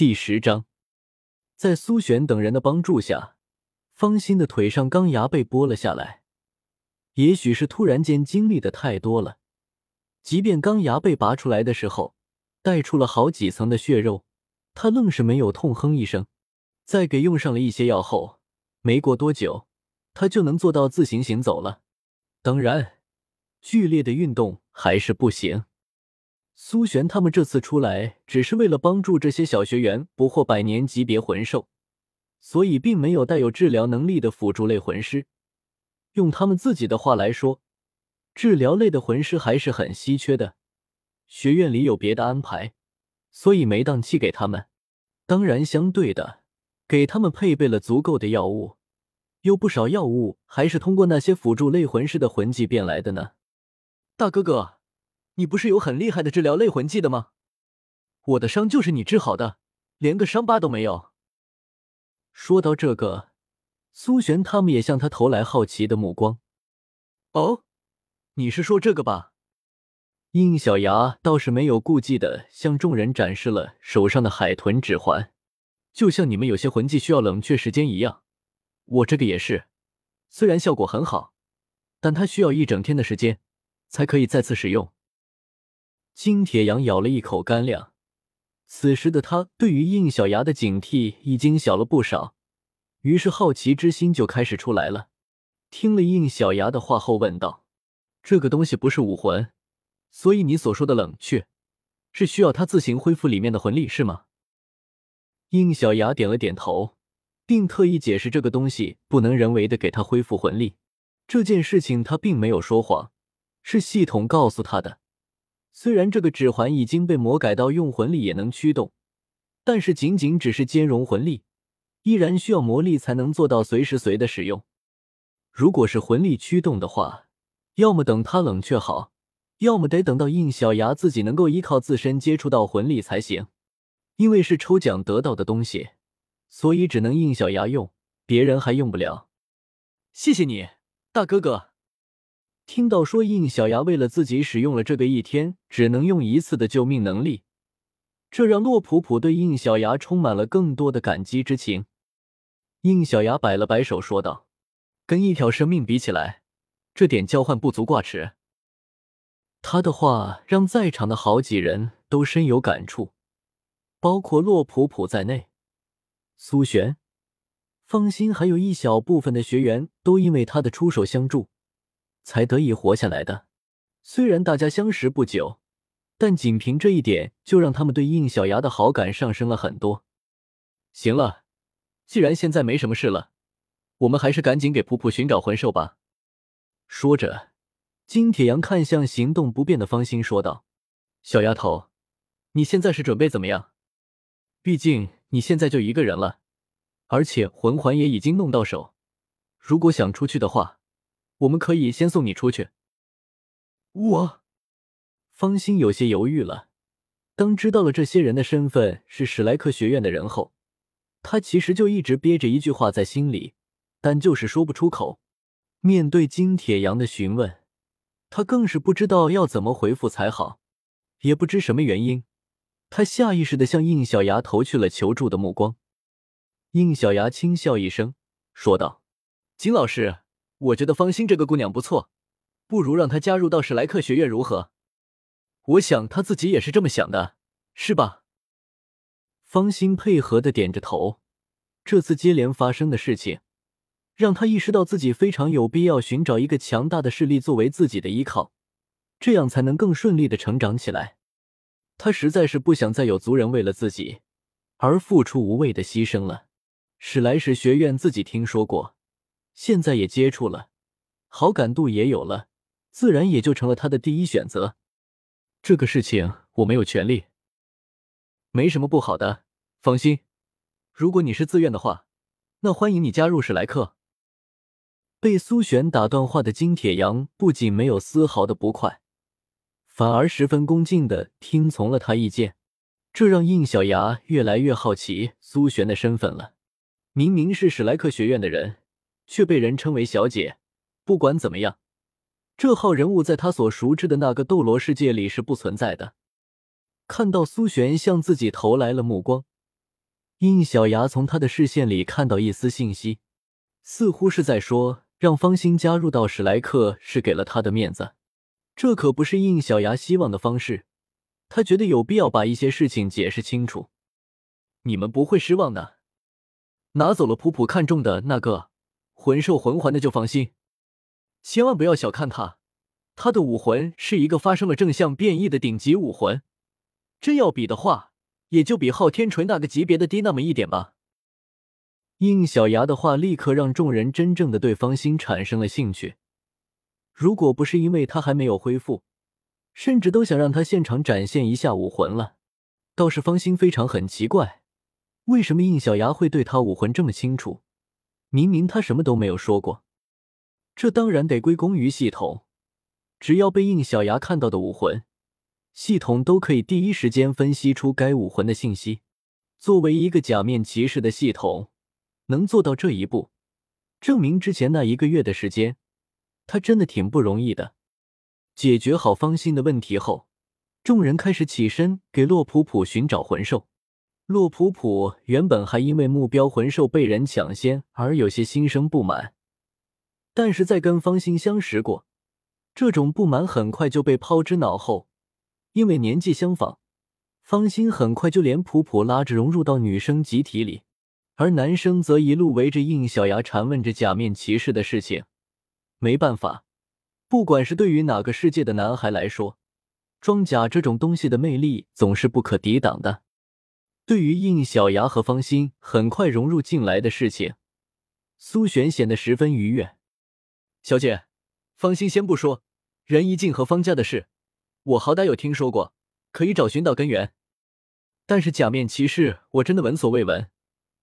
第十章，在苏璇等人的帮助下，方心的腿上钢牙被剥了下来。也许是突然间经历的太多了，即便钢牙被拔出来的时候，带出了好几层的血肉，他愣是没有痛哼一声。在给用上了一些药后，没过多久，他就能做到自行行走了。当然，剧烈的运动还是不行。苏璇他们这次出来，只是为了帮助这些小学员捕获百年级别魂兽，所以并没有带有治疗能力的辅助类魂师。用他们自己的话来说，治疗类的魂师还是很稀缺的。学院里有别的安排，所以没档期给他们。当然，相对的，给他们配备了足够的药物，有不少药物还是通过那些辅助类魂师的魂技变来的呢。大哥哥，你不是有很厉害的治疗类魂技的吗？我的伤就是你治好的，连个伤疤都没有。说到这个。苏璇他们也向他投来好奇的目光。哦，你是说这个吧？应小牙倒是没有顾忌的向众人展示了手上的海豚指环，就像你们有些魂技需要冷却时间一样，我这个也是。虽然效果很好，但它需要一整天的时间才可以再次使用。金铁阳咬了一口干粮，此时的他对于应小牙的警惕已经小了不少。于是好奇之心就开始出来了。听了应小牙的话后，问道：“这个东西不是武魂，所以你所说的冷却，是需要它自行恢复里面的魂力，是吗？”应小牙点了点头，并特意解释这个东西不能人为的给他恢复魂力。这件事情他并没有说谎，是系统告诉他的。虽然这个指环已经被魔改到用魂力也能驱动，但是仅仅只是兼容魂力。依然需要魔力才能做到随时随的使用。如果是魂力驱动的话，要么等它冷却好，要么得等到应小牙自己能够依靠自身接触到魂力才行。因为是抽奖得到的东西，所以只能应小牙用，别人还用不了。谢谢你，大哥哥。听到说应小牙为了自己使用了这个一天只能用一次的救命能力，这让洛普普对应小牙充满了更多的感激之情。应小牙摆了摆手，说道：“跟一条生命比起来，这点交换不足挂齿。”他的话让在场的好几人都深有感触，包括洛普普在内。苏璇、方心还有一小部分的学员都因为他的出手相助，才得以活下来的。虽然大家相识不久，但仅凭这一点，就让他们对应小牙的好感上升了很多。行了。既然现在没什么事了，我们还是赶紧给普普寻找魂兽吧。说着，金铁阳看向行动不便的方心说道：“小丫头，你现在是准备怎么样？毕竟你现在就一个人了，而且魂环也已经弄到手。如果想出去的话，我们可以先送你出去。”我，方心有些犹豫了。当知道了这些人的身份是史莱克学院的人后。他其实就一直憋着一句话在心里，但就是说不出口。面对金铁阳的询问，他更是不知道要怎么回复才好。也不知什么原因，他下意识的向应小牙投去了求助的目光。应小牙轻笑一声，说道：“金老师，我觉得方心这个姑娘不错，不如让她加入到史莱克学院如何？我想她自己也是这么想的，是吧？”方心配合的点着头，这次接连发生的事情，让他意识到自己非常有必要寻找一个强大的势力作为自己的依靠，这样才能更顺利的成长起来。他实在是不想再有族人为了自己而付出无谓的牺牲了。史莱史学院自己听说过，现在也接触了，好感度也有了，自然也就成了他的第一选择。这个事情我没有权利。没什么不好的，放心。如果你是自愿的话，那欢迎你加入史莱克。被苏璇打断话的金铁阳不仅没有丝毫的不快，反而十分恭敬的听从了他意见。这让应小牙越来越好奇苏璇的身份了。明明是史莱克学院的人，却被人称为小姐。不管怎么样，这号人物在他所熟知的那个斗罗世界里是不存在的。看到苏璇向自己投来了目光，印小牙从他的视线里看到一丝信息，似乎是在说让方心加入到史莱克是给了他的面子。这可不是印小牙希望的方式，他觉得有必要把一些事情解释清楚。你们不会失望的。拿走了普普看中的那个魂兽魂环的就放心，千万不要小看他，他的武魂是一个发生了正向变异的顶级武魂，真要比的话，也就比昊天锤那个级别的低那么一点吧。应小牙的话立刻让众人真正的对方心产生了兴趣，如果不是因为他还没有恢复，甚至都想让他现场展现一下武魂了。倒是方心非常很奇怪。为什么应小牙会对他武魂这么清楚？明明他什么都没有说过。这当然得归功于系统，只要被应小牙看到的武魂，系统都可以第一时间分析出该武魂的信息。作为一个假面骑士的系统，能做到这一步，证明之前那一个月的时间，他真的挺不容易的。解决好方心的问题后，众人开始起身给洛普普寻找魂兽。洛普普原本还因为目标魂兽被人抢先而有些心生不满，但是在跟方心相识过，这种不满很快就被抛之脑后。因为年纪相仿，方心很快就连普普拉着融入到女生集体里，而男生则一路围着应小牙缠问着假面骑士的事情。没办法，不管是对于哪个世界的男孩来说，装甲这种东西的魅力总是不可抵挡的。对于应小牙和方心很快融入进来的事情，苏璇显得十分愉悦。小姐，方心先不说，任一静和方家的事，我好歹有听说过，可以找寻到根源。但是假面骑士，我真的闻所未闻。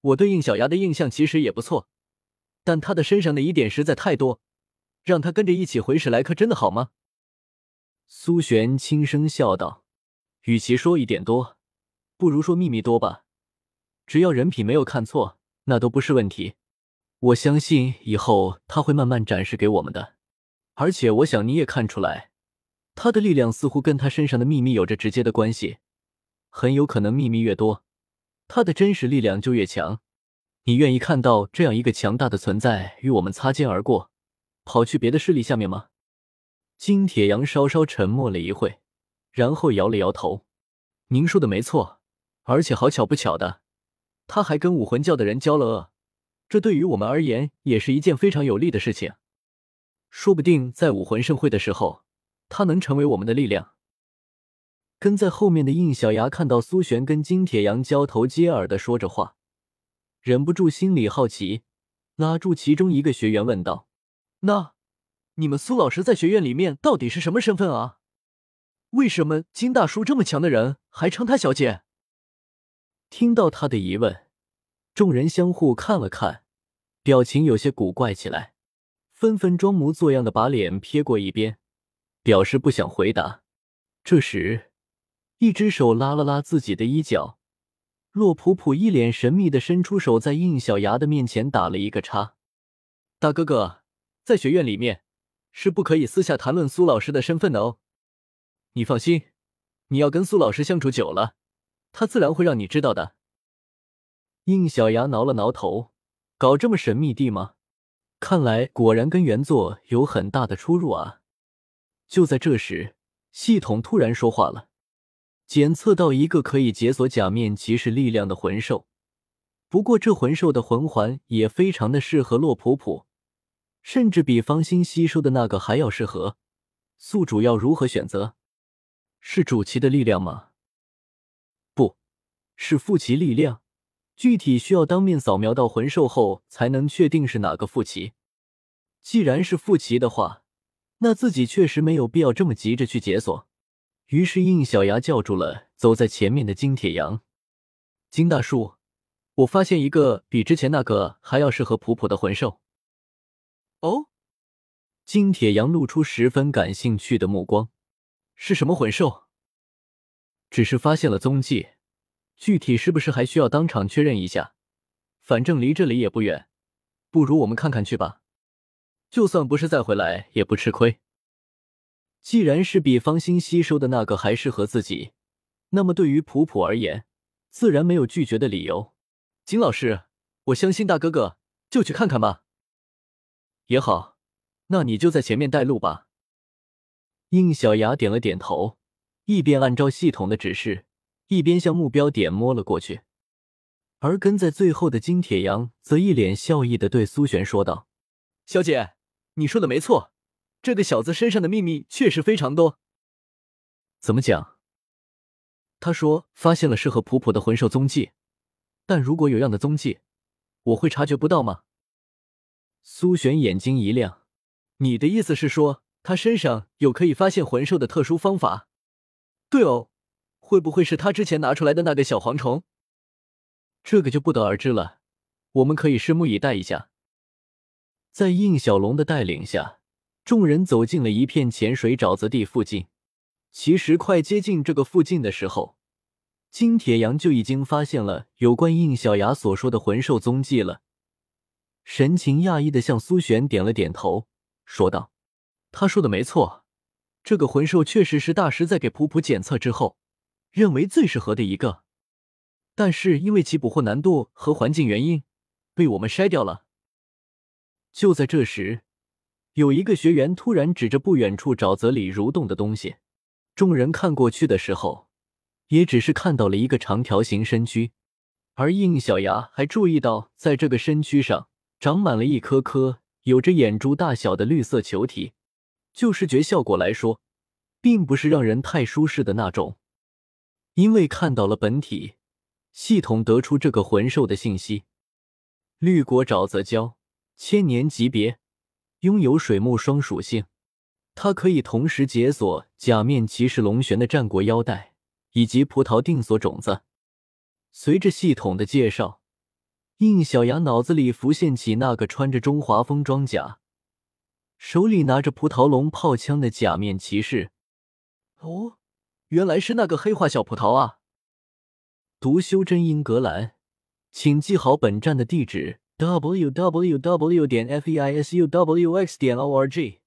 我对应小牙的印象其实也不错，但他的身上的疑点实在太多，让他跟着一起回史莱克，真的好吗？苏璇轻声笑道：“与其说疑点多。”不如说秘密多吧，只要人品没有看错，那都不是问题。我相信以后他会慢慢展示给我们的。而且我想你也看出来，他的力量似乎跟他身上的秘密有着直接的关系，很有可能秘密越多，他的真实力量就越强。你愿意看到这样一个强大的存在与我们擦肩而过，跑去别的势力下面吗？金铁阳稍稍沉默了一会，然后摇了摇头：“您说的没错。”而且好巧不巧的，他还跟武魂教的人交了恶，这对于我们而言也是一件非常有利的事情。说不定在武魂盛会的时候，他能成为我们的力量。跟在后面的应小牙看到苏璇跟金铁阳交头接耳的说着话，忍不住心里好奇，拉住其中一个学员问道：“那你们苏老师在学院里面到底是什么身份啊？为什么金大叔这么强的人还称他小姐？”听到他的疑问，众人相互看了看，表情有些古怪起来，纷纷装模作样的把脸撇过一边，表示不想回答。这时，一只手拉了拉自己的衣角，洛普普一脸神秘的伸出手，在应小牙的面前打了一个叉：“大哥哥，在学院里面是不可以私下谈论苏老师的身份的哦。你放心，你要跟苏老师相处久了。”他自然会让你知道的。应小牙挠了挠头，搞这么神秘地吗？看来果然跟原作有很大的出入啊！就在这时，系统突然说话了：“检测到一个可以解锁假面骑士力量的魂兽，不过这魂兽的魂环也非常的适合洛普普，甚至比方心吸收的那个还要适合。宿主要如何选择？是主骑的力量吗？”是副骑力量，具体需要当面扫描到魂兽后才能确定是哪个副骑。既然是副骑的话，那自己确实没有必要这么急着去解锁。于是应小牙叫住了走在前面的金铁阳：“金大叔，我发现一个比之前那个还要适合普普的魂兽。”哦，金铁阳露出十分感兴趣的目光：“是什么魂兽？”只是发现了踪迹。具体是不是还需要当场确认一下？反正离这里也不远，不如我们看看去吧。就算不是再回来，也不吃亏。既然是比方心吸收的那个还适合自己，那么对于普普而言，自然没有拒绝的理由。金老师，我相信大哥哥，就去看看吧。也好，那你就在前面带路吧。应小牙点了点头，一边按照系统的指示，一边向目标点摸了过去。而跟在最后的金铁阳则一脸笑意的对苏璇说道：“小姐，你说的没错，这个小子身上的秘密确实非常多。怎么讲？他说发现了适合普普的魂兽踪迹，但如果有样的踪迹，我会察觉不到吗？”苏璇眼睛一亮：“你的意思是说，他身上有可以发现魂兽的特殊方法？对哦，会不会是他之前拿出来的那个小蝗虫？”这个就不得而知了，我们可以拭目以待一下。在应小龙的带领下，众人走进了一片浅水沼泽地附近。其实，快接近这个附近的时候，金铁阳就已经发现了有关应小牙所说的魂兽踪迹了。神情讶异的向苏璇点了点头，说道：“他说的没错，这个魂兽确实是大师在给普普检测之后，认为最适合的一个。”但是因为其捕获难度和环境原因，被我们筛掉了。就在这时，有一个学员突然指着不远处沼泽里蠕动的东西，众人看过去的时候，也只是看到了一个长条形身躯，而应小牙还注意到，在这个身躯上长满了一颗颗有着眼珠大小的绿色球体，就视觉效果来说，并不是让人太舒适的那种，因为看到了本体。系统得出这个魂兽的信息：绿果沼泽蛟，千年级别，拥有水木双属性。它可以同时解锁假面骑士龙玄的战国腰带以及葡萄定锁种子。随着系统的介绍，应小牙脑子里浮现起那个穿着中华风装甲、手里拿着葡萄龙炮枪的假面骑士。哦，原来是那个黑化小葡萄啊！读修真英格兰，请记好本站的地址：w w w. 点 f e i s u w x. 点 o r g。